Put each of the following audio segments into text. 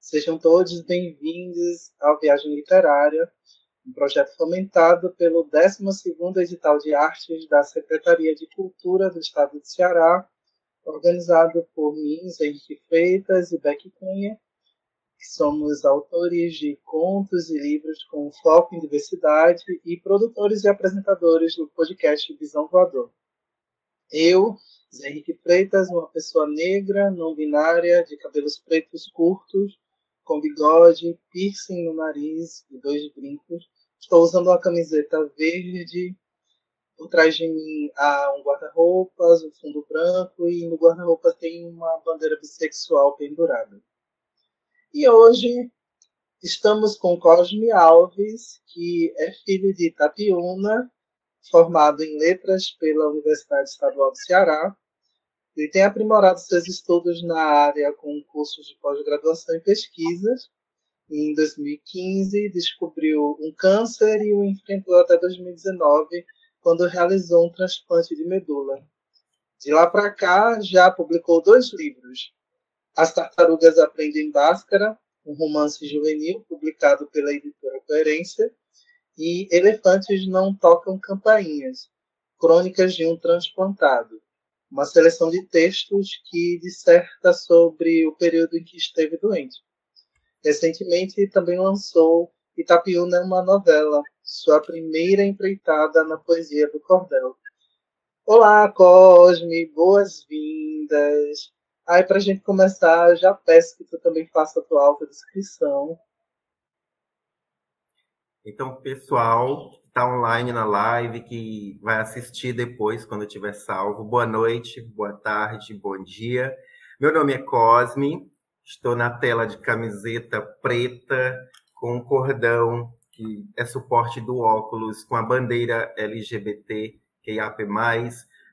Sejam todos bem-vindos ao Viagem Literária, um projeto fomentado pelo 12º Edital de Artes da Secretaria de Cultura do Estado do Ceará, organizado por mim, Henrique Freitas e Beck Cunha, que somos autores de contos e livros com foco em diversidade e produtores e apresentadores do podcast Visão Voador. Eu, Zé Henrique Freitas, uma pessoa negra, não binária, de cabelos pretos curtos, com bigode, piercing no nariz e dois brincos. Estou usando uma camiseta verde. Por trás de mim há um guarda-roupas, um fundo branco e no guarda-roupa tem uma bandeira bissexual pendurada. E hoje estamos com Cosme Alves, que é filho de Itapiúna, formado em letras pela Universidade Estadual do Ceará. Ele tem aprimorado seus estudos na área com cursos de pós-graduação e pesquisas. Em 2015, descobriu um câncer e o enfrentou até 2019, quando realizou um transplante de medula. De lá para cá, já publicou dois livros, as Tartarugas Aprendem Báscara, um romance juvenil publicado pela editora Coerência, e Elefantes Não Tocam Campainhas, Crônicas de um Transplantado, uma seleção de textos que disserta sobre o período em que esteve doente. Recentemente também lançou Itapiúna uma novela, sua primeira empreitada na poesia do cordel. Olá, Cosme, boas-vindas. Aí, para a gente começar, já peço que tu também faça a tua autodescrição. Então, pessoal que está online na live, que vai assistir depois, quando estiver salvo, boa noite, boa tarde, bom dia. Meu nome é Cosme, estou na tela de camiseta preta com um cordão que é suporte do óculos com a bandeira LGBT, QIAP+.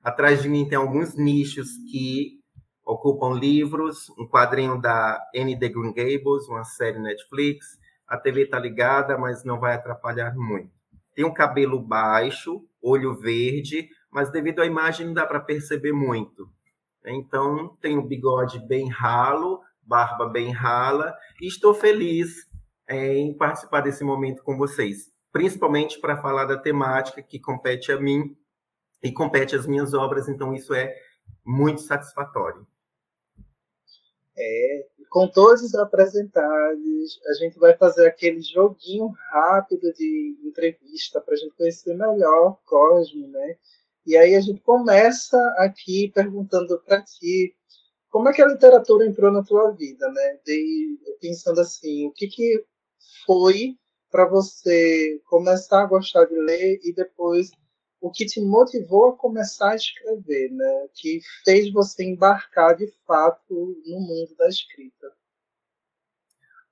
Atrás de mim tem alguns nichos que ocupam livros, um quadrinho da Anne de Green Gables, uma série Netflix. A TV está ligada, mas não vai atrapalhar muito. Tem um cabelo baixo, olho verde, mas devido à imagem não dá para perceber muito. Então, tem um bigode bem ralo, barba bem rala, e estou feliz é, em participar desse momento com vocês, principalmente para falar da temática que compete a mim e compete às minhas obras, então isso é muito satisfatório. É, com todos os apresentados, a gente vai fazer aquele joguinho rápido de entrevista para a gente conhecer melhor Cosme, né? E aí a gente começa aqui perguntando para ti como é que a literatura entrou na tua vida, né? De, pensando assim, o que, que foi para você começar a gostar de ler e depois o que te motivou a começar a escrever, né? Que fez você embarcar de fato no mundo da escrita.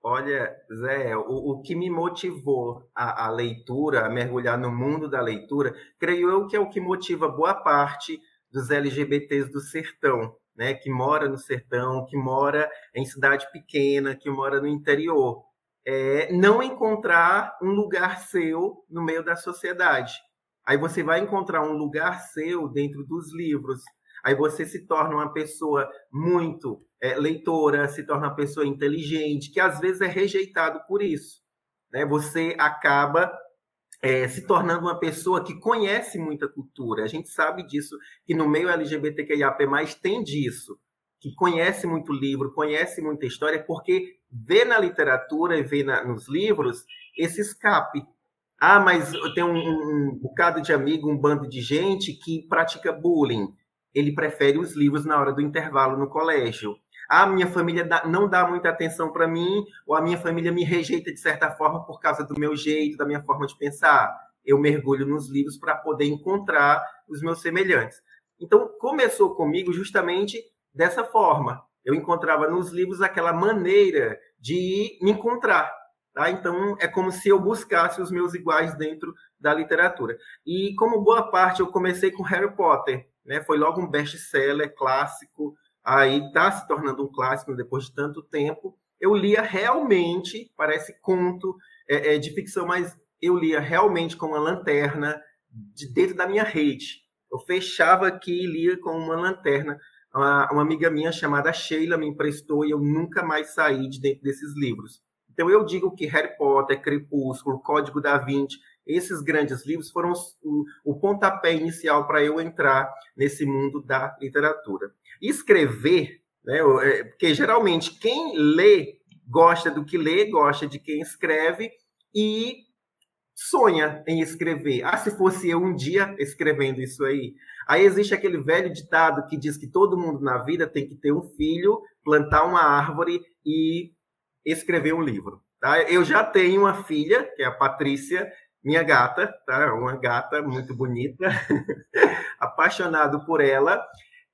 Olha, Zé, o, o que me motivou a, a, leitura, a mergulhar no mundo da leitura, creio eu que é o que motiva boa parte dos LGBTs do sertão, né? Que mora no sertão, que mora em cidade pequena, que mora no interior. É não encontrar um lugar seu no meio da sociedade Aí você vai encontrar um lugar seu dentro dos livros. Aí você se torna uma pessoa muito é, leitora, se torna uma pessoa inteligente, que às vezes é rejeitado por isso. Né? Você acaba é, se tornando uma pessoa que conhece muita cultura. A gente sabe disso, que no meio LGBTQIAP+, tem disso, que conhece muito livro, conhece muita história, porque vê na literatura e vê na, nos livros esse escape, ah, mas eu tenho um, um, bocado de amigo, um bando de gente que pratica bullying. Ele prefere os livros na hora do intervalo no colégio. Ah, minha família dá, não dá muita atenção para mim, ou a minha família me rejeita de certa forma por causa do meu jeito, da minha forma de pensar. Eu mergulho nos livros para poder encontrar os meus semelhantes. Então, começou comigo justamente dessa forma. Eu encontrava nos livros aquela maneira de me encontrar, Tá? Então, é como se eu buscasse os meus iguais dentro da literatura. E como boa parte, eu comecei com Harry Potter. Né? Foi logo um best-seller clássico, aí está se tornando um clássico depois de tanto tempo. Eu lia realmente, parece conto é, é, de ficção, mas eu lia realmente com uma lanterna de dentro da minha rede. Eu fechava aqui e lia com uma lanterna uma, uma amiga minha chamada Sheila me emprestou e eu nunca mais saí de dentro desses livros. Então eu digo que Harry Potter, Crepúsculo, Código da Vinci, esses grandes livros foram o, o pontapé inicial para eu entrar nesse mundo da literatura. Escrever, né, é, porque geralmente quem lê gosta do que lê, gosta de quem escreve e sonha em escrever. Ah, se fosse eu um dia escrevendo isso aí. Aí existe aquele velho ditado que diz que todo mundo na vida tem que ter um filho, plantar uma árvore e escrever um livro. Tá? Eu já tenho uma filha, que é a Patrícia, minha gata, tá? Uma gata muito bonita, apaixonado por ela.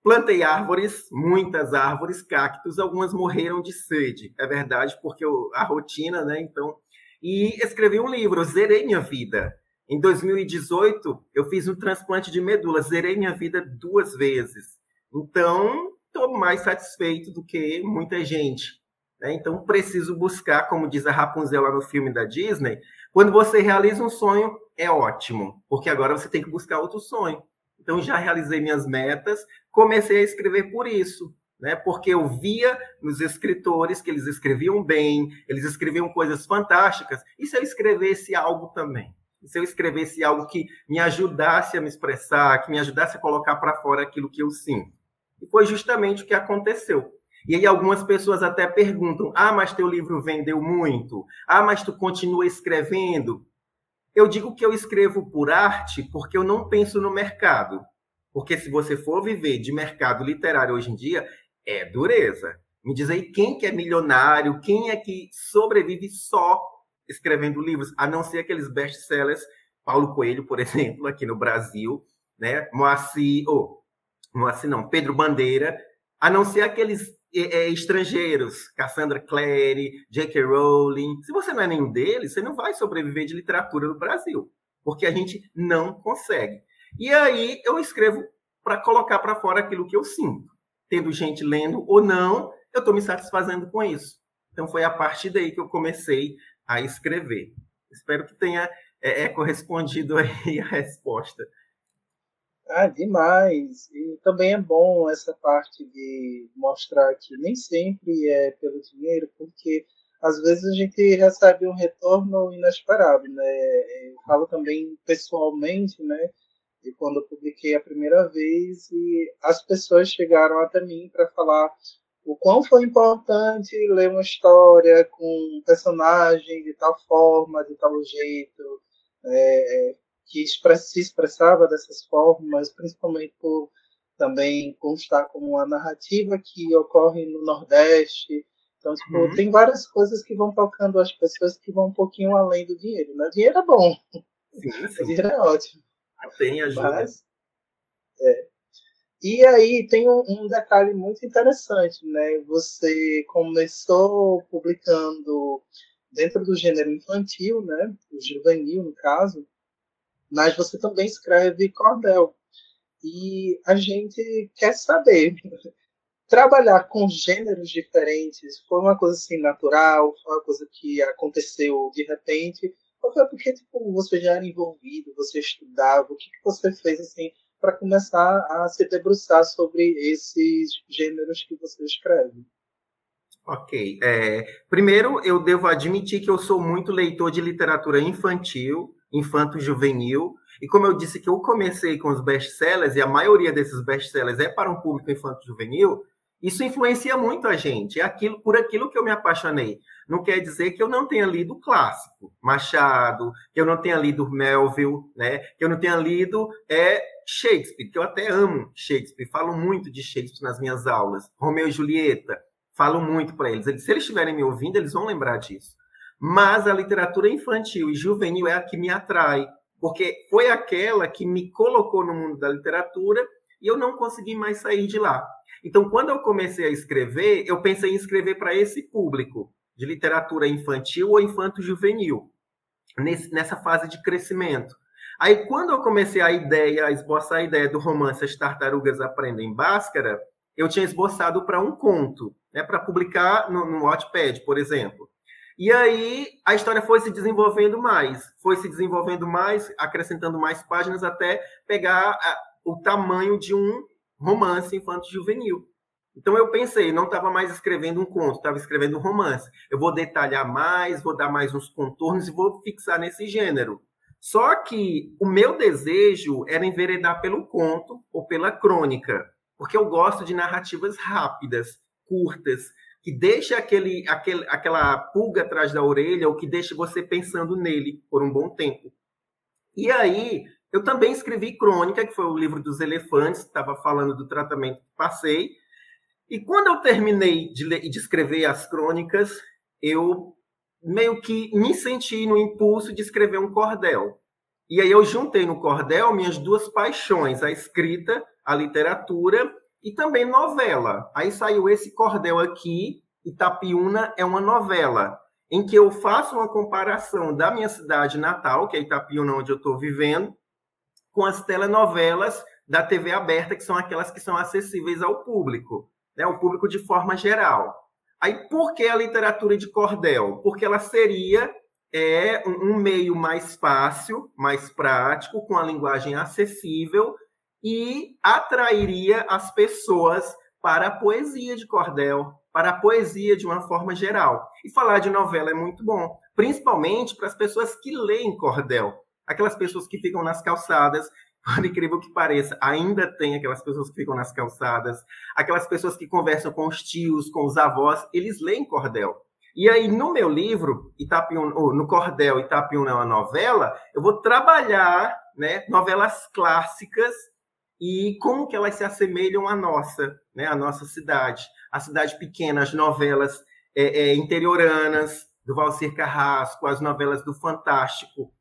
Plantei árvores, muitas árvores, cactos, algumas morreram de sede, é verdade, porque eu, a rotina, né? Então, e escrevi um livro, Zerei Minha Vida. Em 2018, eu fiz um transplante de medula, zerei minha vida duas vezes. Então, estou mais satisfeito do que muita gente. Né? Então, preciso buscar, como diz a Rapunzel lá no filme da Disney, quando você realiza um sonho, é ótimo, porque agora você tem que buscar outro sonho. Então, já realizei minhas metas, comecei a escrever por isso, né? Porque eu via nos escritores que eles escreviam bem, eles escreviam coisas fantásticas, e se eu escrevesse algo também? Se eu escrevesse algo que me ajudasse a me expressar, que me ajudasse a colocar para fora aquilo que eu sinto? E foi justamente o que aconteceu. E aí algumas pessoas até perguntam: "Ah, mas teu livro vendeu muito? Ah, mas tu continua escrevendo?" Eu digo que eu escrevo por arte porque eu não penso no mercado. Porque se você for viver de mercado literário hoje em dia, é dureza. Me diz aí quem que é milionário, quem é que sobrevive só escrevendo livros, a não ser aqueles best-sellers, Paulo Coelho, por exemplo, aqui no Brasil, né? Moacir, oh, Moacir não, Pedro Bandeira, a não ser aqueles estrangeiros, Cassandra Clare, J.K. Rowling. Se você não é nenhum deles, você não vai sobreviver de literatura no Brasil, porque a gente não consegue. E aí eu escrevo para colocar para fora aquilo que eu sinto. Tendo gente lendo ou não, eu estou me satisfazendo com isso. Então foi a partir daí que eu comecei a escrever. Espero que tenha é, é correspondido aí a resposta. Ah, demais. E também é bom essa parte de mostrar que nem sempre é pelo dinheiro, porque às vezes a gente recebe um retorno inesperado, né? Eu falo também pessoalmente, né? E quando eu publiquei a primeira vez e as pessoas chegaram até mim para falar o quão foi importante ler uma história com um personagem de tal forma, de tal jeito, é, que se expressava dessas formas, principalmente por também constar como uma narrativa que ocorre no Nordeste. Então, tipo, uhum. tem várias coisas que vão tocando as pessoas que vão um pouquinho além do dinheiro. Né? Dinheiro é bom. Sim, sim. Dinheiro é ótimo. Tem ajuda. Mas, é. E aí tem um, um, detalhe muito interessante, né? Você começou publicando dentro do gênero infantil, né? O juvenil, no caso, mas você também escreve cordel. E a gente quer saber, trabalhar com gêneros diferentes foi uma coisa assim natural, foi uma coisa que aconteceu de repente, ou foi porque tipo, você já era envolvido, você estudava, o que, que você fez assim para começar a se debruçar sobre esses gêneros que você escreve? Ok. É, primeiro, eu devo admitir que eu sou muito leitor de literatura infantil, infanto-juvenil. E como eu disse que eu comecei com os best-sellers, e a maioria desses best-sellers é para um público infanto-juvenil, isso influencia muito a gente. É aquilo, por aquilo que eu me apaixonei. Não quer dizer que eu não tenha lido clássico, Machado, que eu não tenha lido Melville, né? que eu não tenha lido é, Shakespeare, que eu até amo Shakespeare, falo muito de Shakespeare nas minhas aulas. Romeu e Julieta, falo muito para eles. Se eles estiverem me ouvindo, eles vão lembrar disso. Mas a literatura infantil e juvenil é a que me atrai, porque foi aquela que me colocou no mundo da literatura e eu não consegui mais sair de lá. Então, quando eu comecei a escrever, eu pensei em escrever para esse público de literatura infantil ou infanto-juvenil, nessa fase de crescimento. Aí, quando eu comecei a ideia, a esboçar a ideia do romance As Tartarugas Aprendem Báscara, eu tinha esboçado para um conto, né, para publicar no, no Wattpad, por exemplo. E aí a história foi se desenvolvendo mais, foi se desenvolvendo mais, acrescentando mais páginas até pegar a, o tamanho de um romance infanto-juvenil. Então eu pensei, não estava mais escrevendo um conto, estava escrevendo um romance. Eu vou detalhar mais, vou dar mais uns contornos e vou fixar nesse gênero. Só que o meu desejo era enveredar pelo conto ou pela crônica, porque eu gosto de narrativas rápidas, curtas, que deixa aquele, aquele, aquela pulga atrás da orelha ou que deixa você pensando nele por um bom tempo. E aí, eu também escrevi Crônica, que foi o livro dos elefantes, estava falando do tratamento que passei, e quando eu terminei de, ler, de escrever as crônicas, eu meio que me senti no impulso de escrever um cordel. E aí eu juntei no cordel minhas duas paixões, a escrita, a literatura e também novela. Aí saiu esse cordel aqui, Itapiúna é uma novela, em que eu faço uma comparação da minha cidade natal, que é Itapiúna, onde eu estou vivendo, com as telenovelas da TV aberta, que são aquelas que são acessíveis ao público né, o público de forma geral. Aí, por que a literatura de cordel? Porque ela seria é, um meio mais fácil, mais prático, com a linguagem acessível e atrairia as pessoas para a poesia de cordel, para a poesia de uma forma geral. E falar de novela é muito bom, principalmente para as pessoas que leem cordel, aquelas pessoas que ficam nas calçadas por incrível que pareça, ainda tem aquelas pessoas que ficam nas calçadas, aquelas pessoas que conversam com os tios, com os avós, eles leem cordel. E aí, no meu livro, Itapium, no Cordel Itapium é uma novela, eu vou trabalhar né, novelas clássicas e como que elas se assemelham à nossa, né, à nossa cidade. A cidade pequena, as novelas é, é, interioranas, do Valcir Carrasco, as novelas do Fantástico,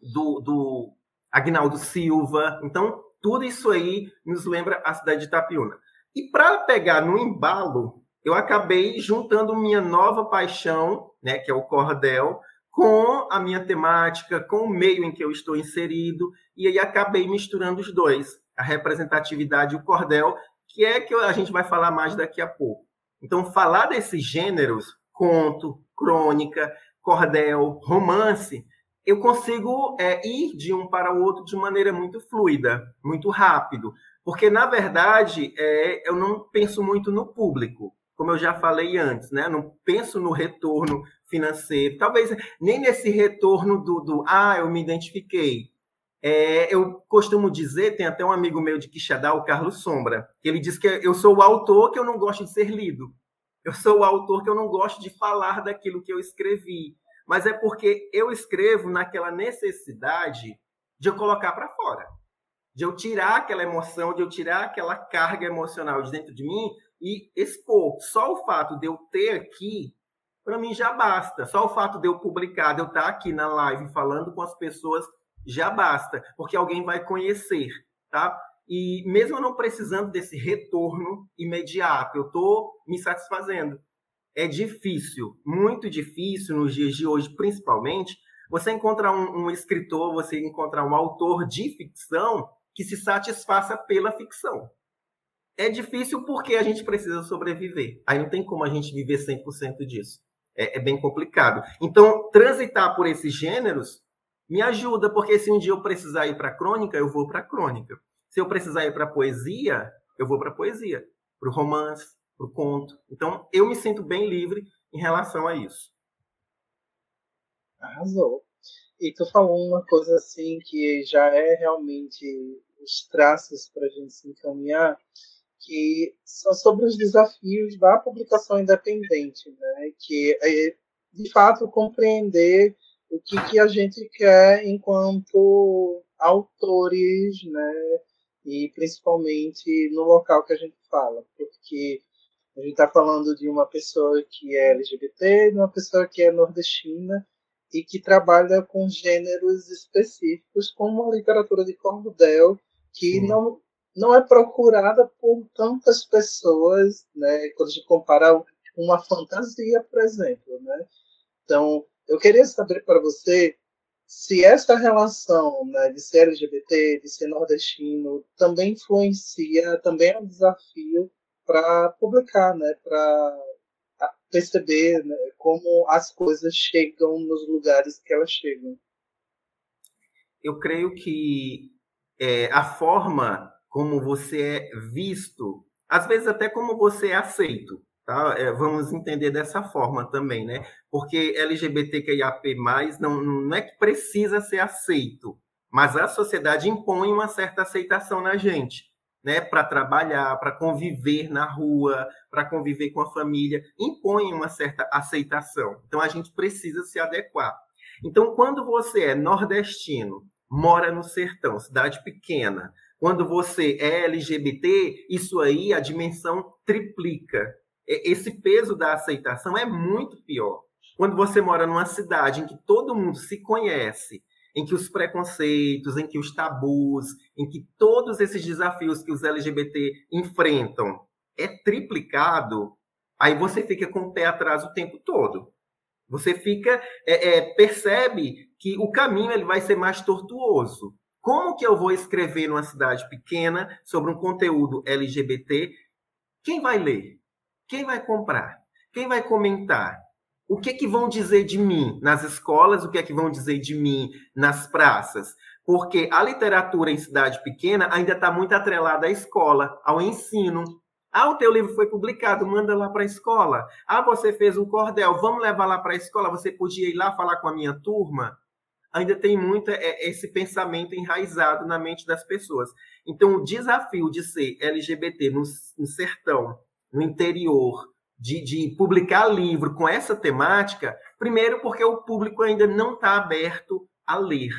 do, do Agnaldo Silva. Então, tudo isso aí nos lembra a cidade de Itapiúna. E para pegar no embalo, eu acabei juntando minha nova paixão, né, que é o cordel, com a minha temática, com o meio em que eu estou inserido, e aí acabei misturando os dois, a representatividade e o cordel, que é que a gente vai falar mais daqui a pouco. Então, falar desses gêneros, conto, crônica, cordel, romance, eu consigo é, ir de um para o outro de maneira muito fluida, muito rápido, porque na verdade é, eu não penso muito no público, como eu já falei antes, né? Não penso no retorno financeiro, talvez nem nesse retorno do, do ah, eu me identifiquei. É, eu costumo dizer, tem até um amigo meu de Quixadá, o Carlos Sombra, que ele diz que eu sou o autor que eu não gosto de ser lido. Eu sou o autor que eu não gosto de falar daquilo que eu escrevi mas é porque eu escrevo naquela necessidade de eu colocar para fora, de eu tirar aquela emoção, de eu tirar aquela carga emocional de dentro de mim e expor. Só o fato de eu ter aqui, para mim já basta. Só o fato de eu publicar, de eu estar aqui na live falando com as pessoas, já basta, porque alguém vai conhecer, tá? E mesmo não precisando desse retorno imediato, eu estou me satisfazendo é difícil, muito difícil nos dias de hoje, principalmente, você encontrar um, um, escritor, você encontrar um autor de ficção que se satisfaça pela ficção. É difícil porque a gente precisa sobreviver. Aí não tem como a gente viver 100% disso. É, é bem complicado. Então, transitar por esses gêneros me ajuda, porque se um dia eu precisar ir para a crônica, eu vou para a crônica. Se eu precisar ir para a poesia, eu vou para a poesia, para o romance, para o conto. Então, eu me sinto bem livre em relação a isso. Arrasou. E tu falou uma coisa assim que já é realmente os traços para a gente se encaminhar, que são sobre os desafios da publicação independente, né? que é, de fato, compreender o que, que a gente quer enquanto autores, né? e principalmente no local que a gente fala, porque a gente está falando de uma pessoa que é LGBT, de uma pessoa que é nordestina e que trabalha com gêneros específicos, como a literatura de cordel, que não, não é procurada por tantas pessoas, né, quando a gente compara uma fantasia, por exemplo. Né? Então, eu queria saber para você se essa relação né, de ser LGBT, de ser nordestino, também influencia, também é um desafio para publicar, né, para perceber né, como as coisas chegam nos lugares que elas chegam. Eu creio que é, a forma como você é visto, às vezes até como você é aceito. Tá? É, vamos entender dessa forma também, né? Porque LGBTQIAP+, não, não é que precisa ser aceito, mas a sociedade impõe uma certa aceitação na gente, né? Para trabalhar, para conviver na rua, para conviver com a família, impõe uma certa aceitação. Então a gente precisa se adequar. Então, quando você é nordestino, mora no sertão, cidade pequena, quando você é LGBT, isso aí a dimensão triplica esse peso da aceitação é muito pior. Quando você mora numa cidade em que todo mundo se conhece, em que os preconceitos, em que os tabus, em que todos esses desafios que os LGBT enfrentam é triplicado, aí você fica com o pé atrás o tempo todo. Você fica é, é, percebe que o caminho ele vai ser mais tortuoso. Como que eu vou escrever numa cidade pequena sobre um conteúdo LGBT? Quem vai ler? Quem vai comprar? Quem vai comentar? O que, que vão dizer de mim nas escolas? O que é que vão dizer de mim nas praças? Porque a literatura em cidade pequena ainda está muito atrelada à escola, ao ensino. Ah, o teu livro foi publicado, manda lá para a escola. Ah, você fez um cordel, vamos levar lá para a escola. Você podia ir lá falar com a minha turma? Ainda tem muito é, esse pensamento enraizado na mente das pessoas. Então, o desafio de ser LGBT no sertão, no interior de, de publicar livro com essa temática, primeiro porque o público ainda não está aberto a ler.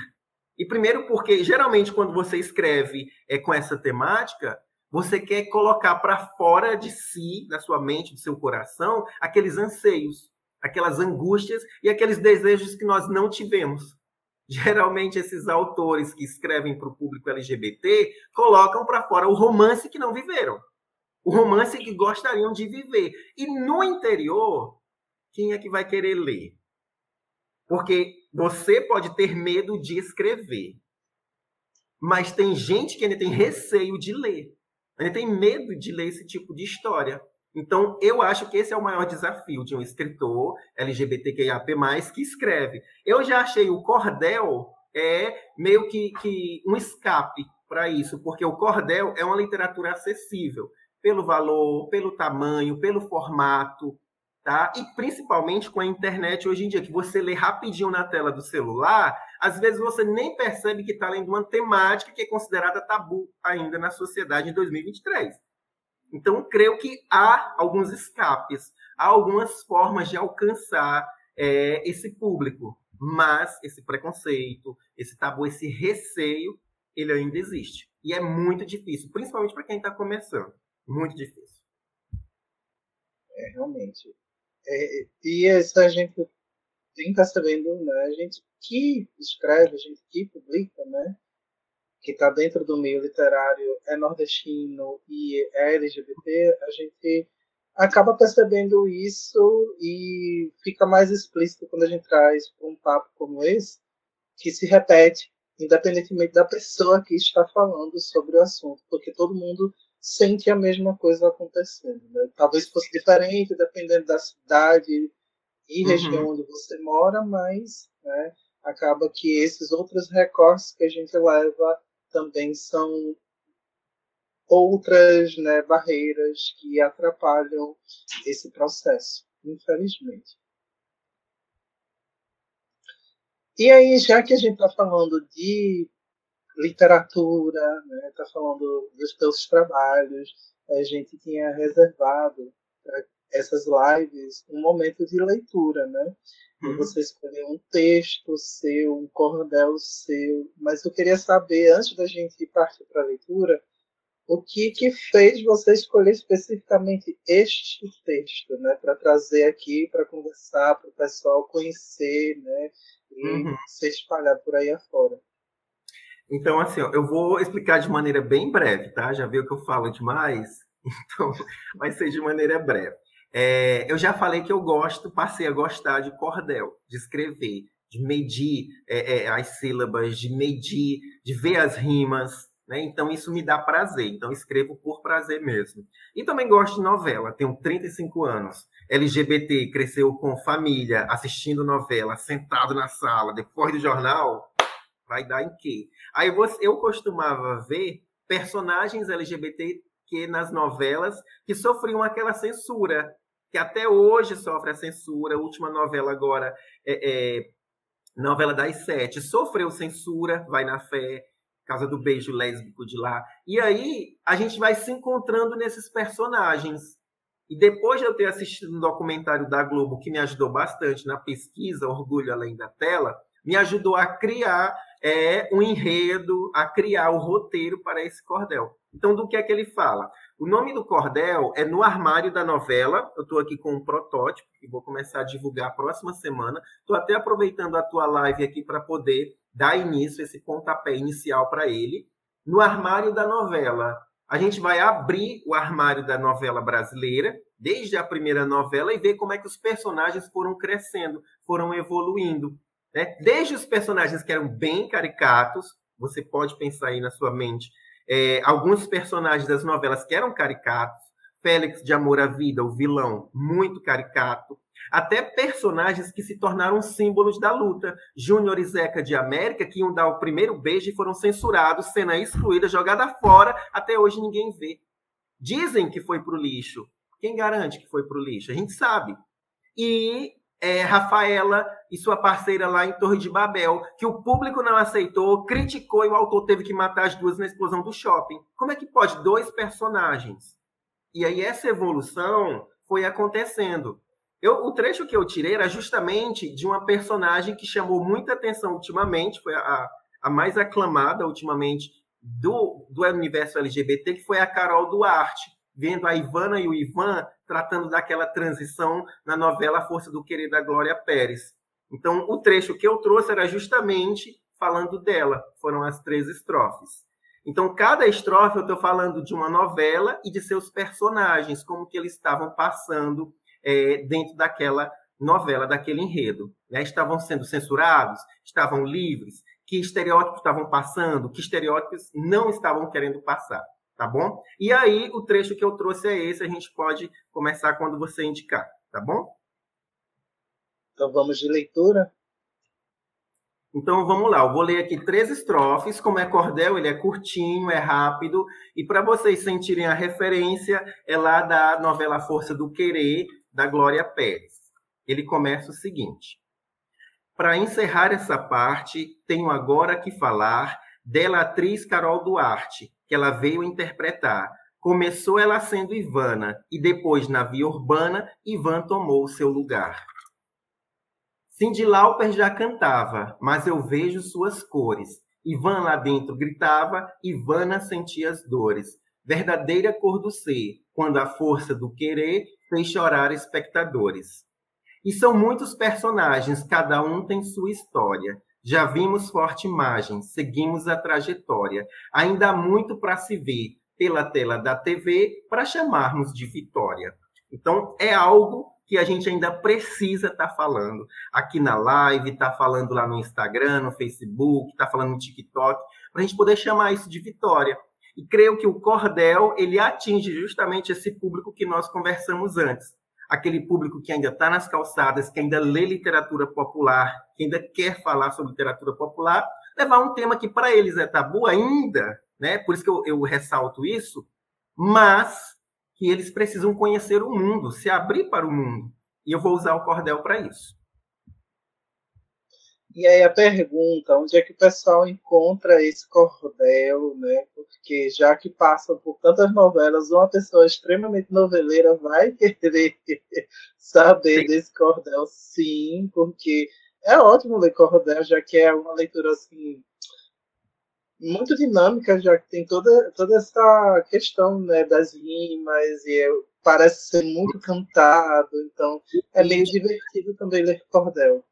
E primeiro porque, geralmente, quando você escreve é, com essa temática, você quer colocar para fora de si, da sua mente, do seu coração, aqueles anseios, aquelas angústias e aqueles desejos que nós não tivemos. Geralmente, esses autores que escrevem para o público LGBT colocam para fora o romance que não viveram o romance que gostariam de viver. E no interior, quem é que vai querer ler? Porque você pode ter medo de escrever, mas tem gente que ainda tem receio de ler, ainda tem medo de ler esse tipo de história. Então, eu acho que esse é o maior desafio de um escritor LGBTQIAP+, que escreve. Eu já achei o cordel é meio que, que um escape para isso, porque o cordel é uma literatura acessível pelo valor, pelo tamanho, pelo formato, tá? E principalmente com a internet hoje em dia, que você lê rapidinho na tela do celular, às vezes você nem percebe que está lendo uma temática que é considerada tabu ainda na sociedade em 2023. Então, creio que há alguns escapes, há algumas formas de alcançar é, esse público, mas esse preconceito, esse tabu, esse receio, ele ainda existe. E é muito difícil, principalmente para quem está começando. Muito difícil. É, realmente. É, e essa gente tem que sabendo, né? A gente que escreve, a gente que publica, né? Que está dentro do meio literário, é nordestino e é LGBT, a gente acaba percebendo isso e fica mais explícito quando a gente traz um papo como esse, que se repete, independentemente da pessoa que está falando sobre o assunto, porque todo mundo sente a mesma coisa acontecendo. Né? Talvez fosse diferente dependendo da cidade e uhum. região onde você mora, mas né, acaba que esses outros recortes que a gente leva também são outras né, barreiras que atrapalham esse processo, infelizmente. E aí, já que a gente está falando de literatura, né? Tá falando dos teus trabalhos. A gente tinha reservado para essas lives um momento de leitura, né? Uhum. você escolheu um texto seu, um cordel seu. Mas eu queria saber, antes da gente partir para a leitura, o que que fez você escolher especificamente este texto, né, para trazer aqui para conversar, para o pessoal conhecer, né, e uhum. se espalhar por aí afora. Então, assim, ó, eu vou explicar de maneira bem breve, tá? Já viu que eu falo demais? Então, vai ser de maneira breve. É, eu já falei que eu gosto, passei a gostar de cordel, de escrever, de medir é, é, as sílabas, de medir, de ver as rimas, né? Então, isso me dá prazer. Então, escrevo por prazer mesmo. E também gosto de novela, tenho 35 anos. LGBT, cresceu com família, assistindo novela, sentado na sala, depois do jornal, vai dar em quê? Aí você, eu costumava ver personagens LGBT que nas novelas que sofriam aquela censura, que até hoje sofre a censura. A última novela agora é, é novela das sete, sofreu censura, vai na fé, causa do beijo lésbico de lá. E aí a gente vai se encontrando nesses personagens. E depois de eu ter assistido um documentário da Globo que me ajudou bastante na pesquisa Orgulho Além da Tela, me ajudou a criar é, um enredo, a criar o roteiro para esse cordel. Então, do que é que ele fala? O nome do cordel é No Armário da Novela. Eu estou aqui com um protótipo que vou começar a divulgar a próxima semana. Estou até aproveitando a tua live aqui para poder dar início, esse pontapé inicial para ele. No Armário da Novela. A gente vai abrir o armário da novela brasileira, desde a primeira novela, e ver como é que os personagens foram crescendo, foram evoluindo. Né? Desde os personagens que eram bem caricatos, você pode pensar aí na sua mente é, alguns personagens das novelas que eram caricatos, Félix de Amor à Vida, o vilão, muito caricato, até personagens que se tornaram símbolos da luta. Júnior e Zeca de América, que iam dar o primeiro beijo e foram censurados, cena excluída, jogada fora, até hoje ninguém vê. Dizem que foi para o lixo. Quem garante que foi para o lixo? A gente sabe. E é, Rafaela e sua parceira lá em Torre de Babel, que o público não aceitou, criticou e o autor teve que matar as duas na explosão do shopping. Como é que pode dois personagens? E aí essa evolução foi acontecendo. Eu, o trecho que eu tirei era justamente de uma personagem que chamou muita atenção ultimamente, foi a, a mais aclamada ultimamente do, do universo LGBT, que foi a Carol Duarte, vendo a Ivana e o Ivan tratando daquela transição na novela Força do Querer da Glória Pérez. Então, o trecho que eu trouxe era justamente falando dela, foram as três estrofes. Então, cada estrofe eu estou falando de uma novela e de seus personagens, como que eles estavam passando é, dentro daquela novela, daquele enredo. Né? Estavam sendo censurados, estavam livres, que estereótipos estavam passando, que estereótipos não estavam querendo passar tá bom? E aí, o trecho que eu trouxe é esse, a gente pode começar quando você indicar, tá bom? Então vamos de leitura. Então vamos lá, eu vou ler aqui três estrofes, como é cordel, ele é curtinho, é rápido, e para vocês sentirem a referência, é lá da novela Força do Querer, da Glória Pérez. Ele começa o seguinte: Para encerrar essa parte, tenho agora que falar dela atriz Carol Duarte, que ela veio interpretar. Começou ela sendo Ivana, e depois, na via urbana, Ivan tomou seu lugar. Cindy Lauper já cantava, mas eu vejo suas cores. Ivan lá dentro gritava, Ivana sentia as dores. Verdadeira cor do ser, quando a força do querer fez chorar espectadores. E são muitos personagens, cada um tem sua história. Já vimos forte imagem, seguimos a trajetória. Ainda há muito para se ver pela tela da TV para chamarmos de vitória. Então, é algo que a gente ainda precisa estar tá falando aqui na live, está falando lá no Instagram, no Facebook, está falando no TikTok, para a gente poder chamar isso de vitória. E creio que o cordel ele atinge justamente esse público que nós conversamos antes aquele público que ainda está nas calçadas, que ainda lê literatura popular, que ainda quer falar sobre literatura popular, levar um tema que para eles é tabu ainda, né? Por isso que eu, eu ressalto isso, mas que eles precisam conhecer o mundo, se abrir para o mundo. E eu vou usar o cordel para isso. E aí a pergunta, onde é que o pessoal encontra esse cordel, né? Porque já que passam por tantas novelas, uma pessoa extremamente noveleira vai querer saber sim. desse cordel, sim, porque é ótimo ler cordel, já que é uma leitura assim muito dinâmica, já que tem toda, toda essa questão né, das rimas e é, parece ser muito cantado, então é meio divertido também ler cordel.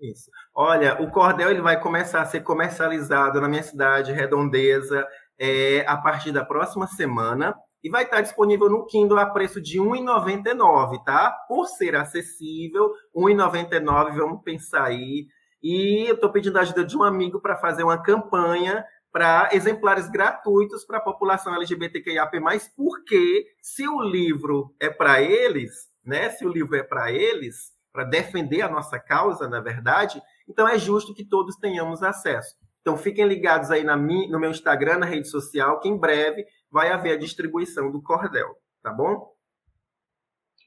Isso. Olha, o cordel ele vai começar a ser comercializado na minha cidade, Redondeza, é, a partir da próxima semana e vai estar disponível no Kindle a preço de R$ 1,99, tá? Por ser acessível, R$ 1,99, vamos pensar aí. E eu estou pedindo a ajuda de um amigo para fazer uma campanha para exemplares gratuitos para a população LGBTQIAP+, porque se o livro é para eles, né? Se o livro é para eles, para defender a nossa causa, na verdade, então é justo que todos tenhamos acesso. Então fiquem ligados aí na minha, no meu Instagram, na rede social, que em breve vai haver a distribuição do cordel, tá bom?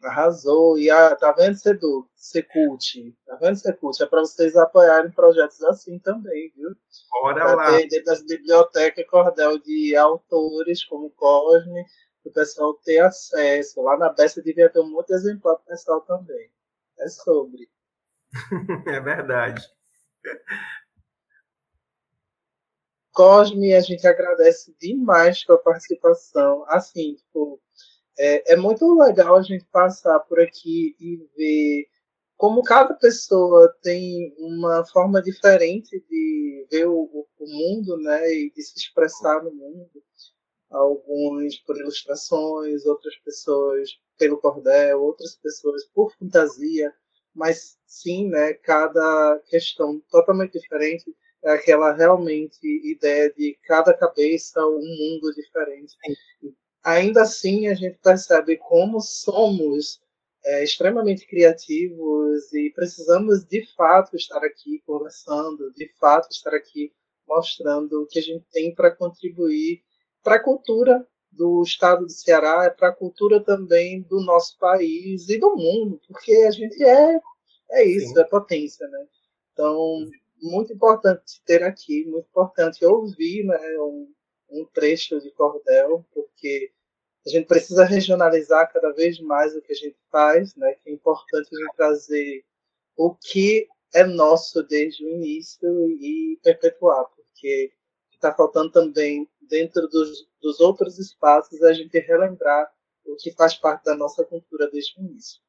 Arrasou. E a, tá vendo, Sedu? Secult. Tá vendo, Secult? É para vocês apoiarem projetos assim também, viu? Bora pra lá. Ter dentro das bibliotecas cordel de autores como Cosme, o pessoal ter acesso. Lá na Besta devia ter um monte de exemplar para o pessoal também. É sobre. é verdade. Cosme, a gente agradece demais a participação. Assim, tipo, é, é muito legal a gente passar por aqui e ver como cada pessoa tem uma forma diferente de ver o, o, mundo, né, e de se expressar no mundo. Alguns por ilustrações, outras pessoas pelo cordel, outras pessoas por fantasia, mas sim, né, cada questão totalmente diferente é aquela realmente ideia de cada cabeça um mundo diferente. Ainda assim a gente percebe como somos é, extremamente criativos e precisamos de fato estar aqui conversando, de fato estar aqui mostrando o que a gente tem para contribuir para a cultura do estado do Ceará, para a cultura também do nosso país e do mundo, porque a gente é é isso, Sim. é potência, né? Então, muito importante ter aqui, muito importante ouvir, né, um, um trecho de cordel, porque a gente precisa regionalizar cada vez mais o que a gente faz, né? Que é importante a gente trazer o que é nosso desde o início e perpetuar, porque está faltando também dentro dos, dos outros espaços a gente relembrar o que faz parte da nossa cultura desde o início.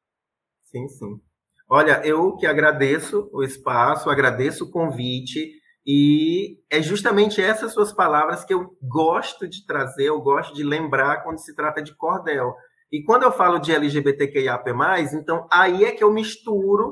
Sim, sim. Olha, eu que agradeço o espaço, agradeço o convite. E é justamente essas suas palavras que eu gosto de trazer, eu gosto de lembrar quando se trata de cordel. E quando eu falo de LGBTQIAP+, então aí é que eu misturo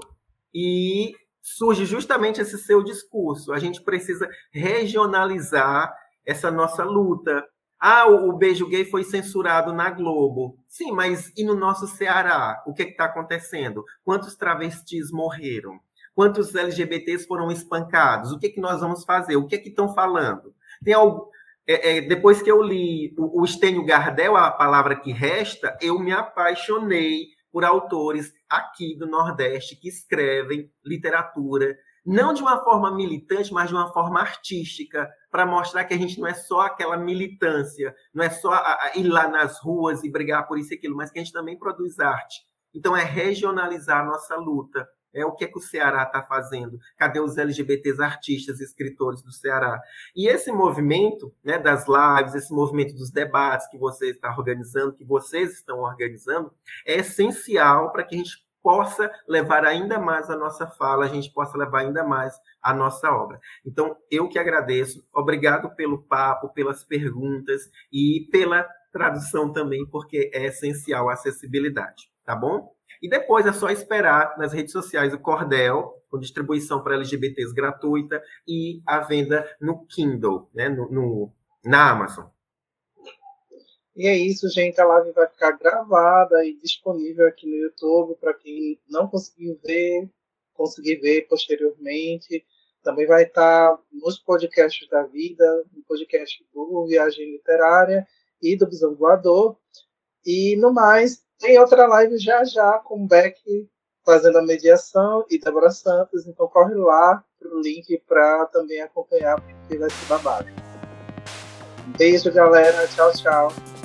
e surge justamente esse seu discurso. A gente precisa regionalizar essa nossa luta. Ah, o beijo gay foi censurado na Globo. Sim, mas e no nosso Ceará? O que é está acontecendo? Quantos travestis morreram? Quantos LGBTs foram espancados? O que, é que nós vamos fazer? O que é que estão falando? Tem algo. É, é, depois que eu li o, o Estênio Gardel, a palavra que resta, eu me apaixonei por autores aqui do Nordeste que escrevem literatura, não de uma forma militante, mas de uma forma artística, para mostrar que a gente não é só aquela militância, não é só ir lá nas ruas e brigar por isso e aquilo, mas que a gente também produz arte. Então, é regionalizar a nossa luta. É o que, é que o Ceará está fazendo? Cadê os LGBTs artistas, escritores do Ceará? E esse movimento né, das lives, esse movimento dos debates que você está organizando, que vocês estão organizando, é essencial para que a gente possa levar ainda mais a nossa fala, a gente possa levar ainda mais a nossa obra. Então, eu que agradeço, obrigado pelo papo, pelas perguntas e pela tradução também, porque é essencial a acessibilidade, tá bom? E depois é só esperar nas redes sociais o Cordel, com distribuição para LGBTs gratuita, e a venda no Kindle, né, no, no na Amazon. E é isso, gente. A live vai ficar gravada e disponível aqui no YouTube para quem não conseguiu ver, conseguir ver posteriormente. Também vai estar nos podcasts da vida, no podcast do Viagem Literária e do Visão Voador. E no mais, tem outra live já já com o Beck fazendo a mediação e Débora Santos. Então corre lá pro link para também acompanhar, porque vai ser babado. Beijo, galera. Tchau, tchau.